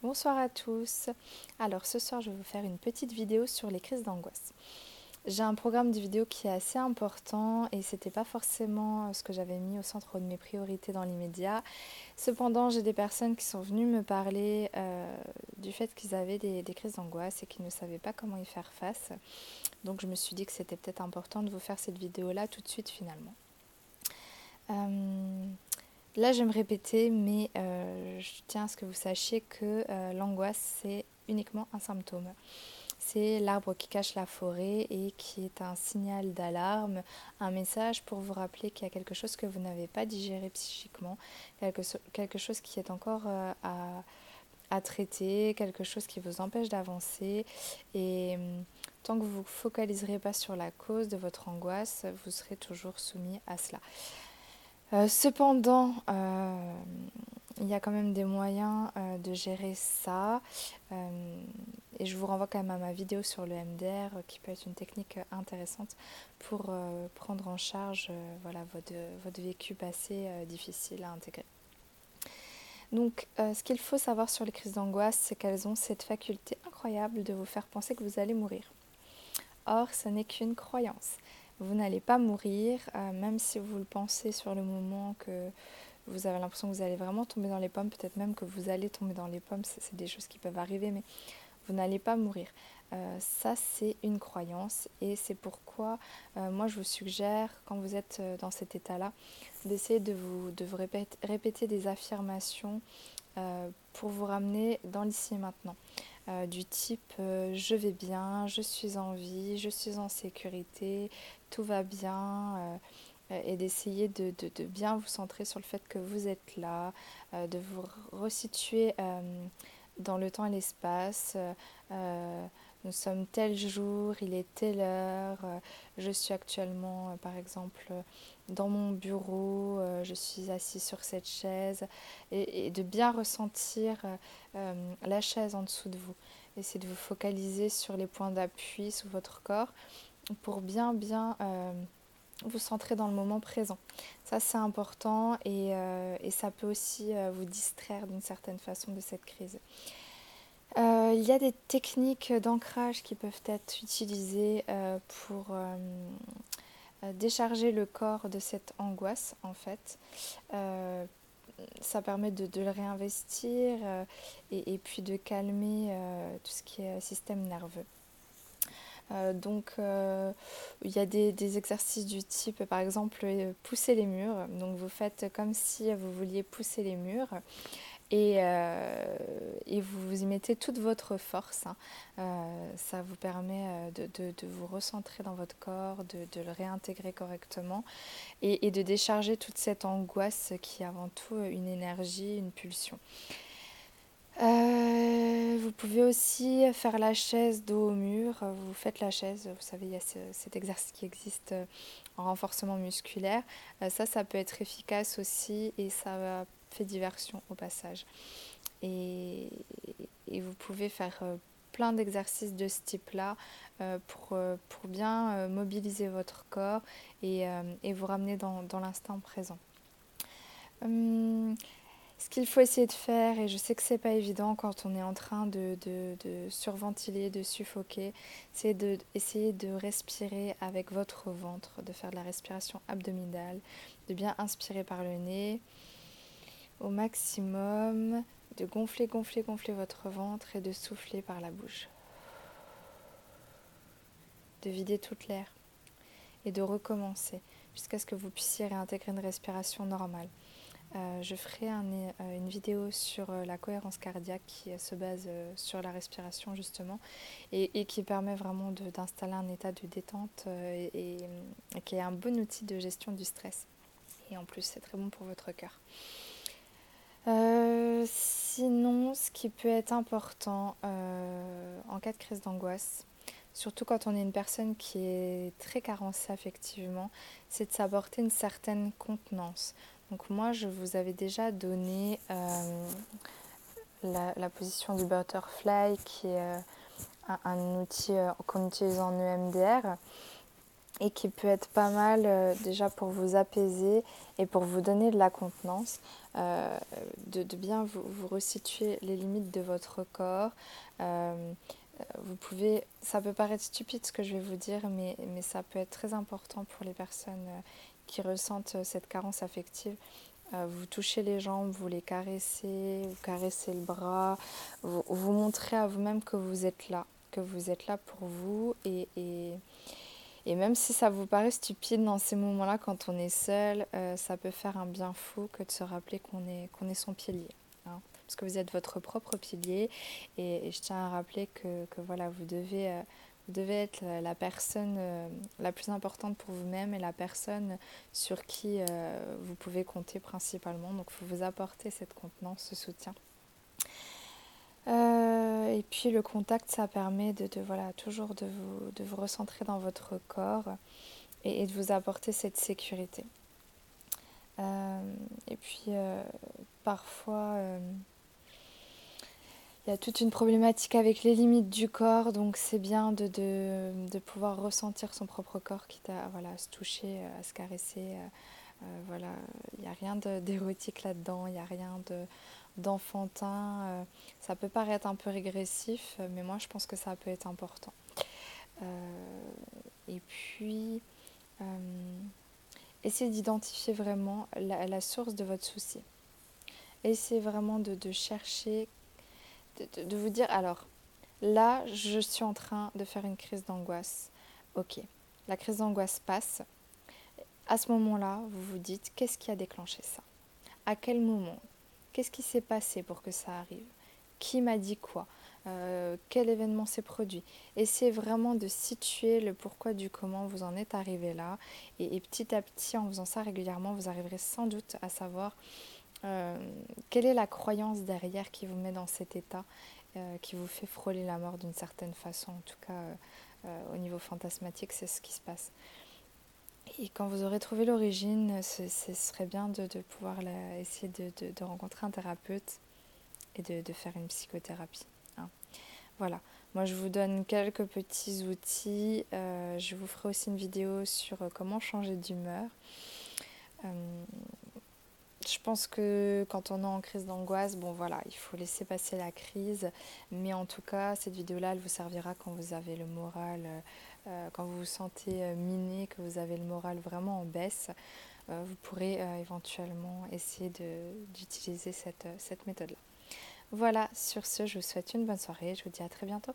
Bonsoir à tous. Alors ce soir je vais vous faire une petite vidéo sur les crises d'angoisse. J'ai un programme de vidéo qui est assez important et c'était pas forcément ce que j'avais mis au centre de mes priorités dans l'immédiat. Cependant, j'ai des personnes qui sont venues me parler euh, du fait qu'ils avaient des, crises d'angoisse et qu'ils ne savaient pas comment y faire face. Donc je me suis dit que c'était peut-être important de vous faire cette vidéo là tout de suite finalement. Euh, Là, je vais me répéter, mais euh, je tiens à ce que vous sachiez que euh, l'angoisse, c'est uniquement un symptôme. C'est l'arbre qui cache la forêt et qui est un signal d'alarme, un message pour vous rappeler qu'il y a quelque chose que vous n'avez pas digéré psychiquement, quelque, chose qui est encore euh, à, à, traiter, quelque chose qui vous empêche d'avancer. Et hum, tant que vous ne focaliserez pas sur la cause de votre angoisse, vous serez toujours soumis à cela. Euh, cependant, euh, il y a quand même des moyens euh, de gérer ça. et je vous renvoie quand même à ma vidéo sur le MDR qui peut être une technique intéressante pour prendre en charge voilà, votre, votre, vécu passé difficile à intégrer. Donc, ce qu'il faut savoir sur les crises d'angoisse, c'est qu'elles ont cette faculté incroyable de vous faire penser que vous allez mourir. Or, ce n'est qu'une croyance vous n'allez pas mourir, euh, même si vous le pensez sur le moment que vous avez l'impression que vous allez vraiment tomber dans les pommes, peut-être même que vous allez tomber dans les pommes, c'est des choses qui peuvent arriver, mais vous n'allez pas mourir. Euh, ça, c'est une croyance et c'est pourquoi euh, moi je vous suggère, quand vous êtes dans cet état-là, d'essayer de vous, de répéter, répéter des affirmations pour vous ramener dans l'ici et maintenant. Euh, du type euh, je vais bien, je suis en vie, je suis en sécurité, tout va bien, euh, et d'essayer de, bien vous centrer sur le fait que vous êtes là, de vous resituer dans le temps et l'espace. Nous sommes tel jour, il est telle heure, je suis actuellement par exemple dans mon bureau, je suis assis sur cette chaise, et de bien ressentir la chaise en dessous de vous. Essayez de vous focaliser sur les points d'appui sous votre corps pour bien bien euh, vous centrer dans le moment présent. Ça c'est important et, euh, ça peut aussi euh, vous distraire d'une certaine façon de cette crise. Il y a des techniques d'ancrage qui peuvent être utilisées pour décharger le corps de cette angoisse en fait ça permet de, le réinvestir euh, et, puis de calmer euh, tout ce qui est système nerveux. Euh, donc il y a des, exercices du type par exemple pousser les murs. Donc vous faites comme si vous vouliez pousser les murs et, euh, et, vous y mettez toute votre force. Hein. Euh, ça vous permet euh, de, de, de, vous recentrer dans votre corps, de, de le réintégrer correctement et, et, de décharger toute cette angoisse qui est avant tout une énergie, une pulsion. vous pouvez aussi faire la chaise dos au mur. Vous faites la chaise, vous savez, il y a cet exercice qui existe en renforcement musculaire. ça, ça peut être efficace aussi et ça va fait diversion au passage. Et, vous pouvez faire euh, plein d'exercices de ce type-là euh, pour, euh, pour bien mobiliser votre corps et, et vous ramener dans, dans l'instant présent. Hum, ce qu'il faut essayer de faire, et je sais que c'est pas évident quand on est en train de, de, surventiler, de suffoquer, c'est d'essayer de, de respirer avec votre ventre, de faire de la respiration abdominale, de bien inspirer par le nez, au maximum, de gonfler, gonfler, gonfler votre ventre et de souffler par la bouche. De vider toute l'air et de recommencer jusqu'à ce que vous puissiez réintégrer une respiration normale. Euh, je ferai euh, une vidéo sur euh, la cohérence cardiaque qui se base sur la respiration justement et, qui permet vraiment d'installer un état de détente et, qui est un bon outil de gestion du stress. Et en plus c'est très bon pour votre cœur. Euh, sinon, ce qui peut être important euh, en cas de crise d'angoisse, surtout quand on est une personne qui est très carencée affectivement, c'est de s'apporter une certaine contenance. Donc moi, je vous avais déjà donné euh, la, position du butterfly, qui est un, outil qu'on utilise en EMDR. Et qui peut être pas mal euh, déjà pour vous apaiser et pour vous donner de la contenance, euh, de, bien vous, vous, resituer les limites de votre corps. Euh, vous pouvez, ça peut paraître stupide ce que je vais vous dire, mais, mais ça peut être très important pour les personnes qui ressentent cette carence affective. vous touchez les jambes, vous les caressez, vous caressez le bras, vous, vous montrez à vous-même que vous êtes là, que vous êtes là pour vous et et même si ça vous paraît stupide dans ces moments-là, quand on est seul, euh, ça peut faire un bien fou que de se rappeler qu'on est, qu'on est son pilier. Hein. parce que vous êtes votre propre pilier. Et, je tiens à rappeler que, que voilà, vous devez, euh, vous devez être la, personne euh, la plus importante pour vous-même et la personne sur qui vous pouvez compter principalement. Donc il faut vous apporter cette contenance, ce soutien. Euh, et puis le contact, ça permet de, voilà, toujours de vous, de vous recentrer dans votre corps et, de vous apporter cette sécurité. Euh, et puis euh, parfois, il y a toute une problématique avec les limites du corps, donc c'est bien de, de, pouvoir ressentir son propre corps, quitte à, voilà, se toucher, à se caresser. voilà, il n'y a rien d'érotique là-dedans, il n'y a rien de d'enfantin. Euh, ça peut paraître un peu régressif, mais moi je pense que ça peut être important. Euh, et puis, euh, essayez d'identifier vraiment la, source de votre souci. Essayez vraiment de, chercher, de, de, vous dire, alors là, je suis en train de faire une crise d'angoisse. Ok, la crise d'angoisse passe. À ce moment-là, vous vous dites, qu'est-ce qui a déclenché ça? À quel moment? Qu'est-ce qui s'est passé pour que ça arrive? Qui m'a dit quoi? Euh, Quel événement s'est produit? Essayez vraiment de situer le pourquoi du comment vous en êtes arrivé là. Et, petit à petit, en faisant ça régulièrement, vous arriverez sans doute à savoir euh, quelle est la croyance derrière qui vous met dans cet état, euh, qui vous fait frôler la mort d'une certaine façon. En tout cas, au niveau fantasmatique, c'est ce qui se passe. Et quand vous aurez trouvé l'origine, ce, serait bien de, pouvoir essayer de, rencontrer un thérapeute et de, faire une psychothérapie. Hein. Voilà, moi je vous donne quelques petits outils. Euh, je vous ferai aussi une vidéo sur euh, comment changer d'humeur. Euh, je pense que quand on est en crise d'angoisse, bon voilà, il faut laisser passer la crise. Mais en tout cas, cette vidéo-là, elle vous servira quand vous avez le moral euh, quand vous vous sentez euh, miné, que vous avez le moral vraiment en baisse, euh, vous pourrez éventuellement essayer d'utiliser cette, cette méthode-là. Voilà, sur ce, je vous souhaite une bonne soirée. Je vous dis à très bientôt.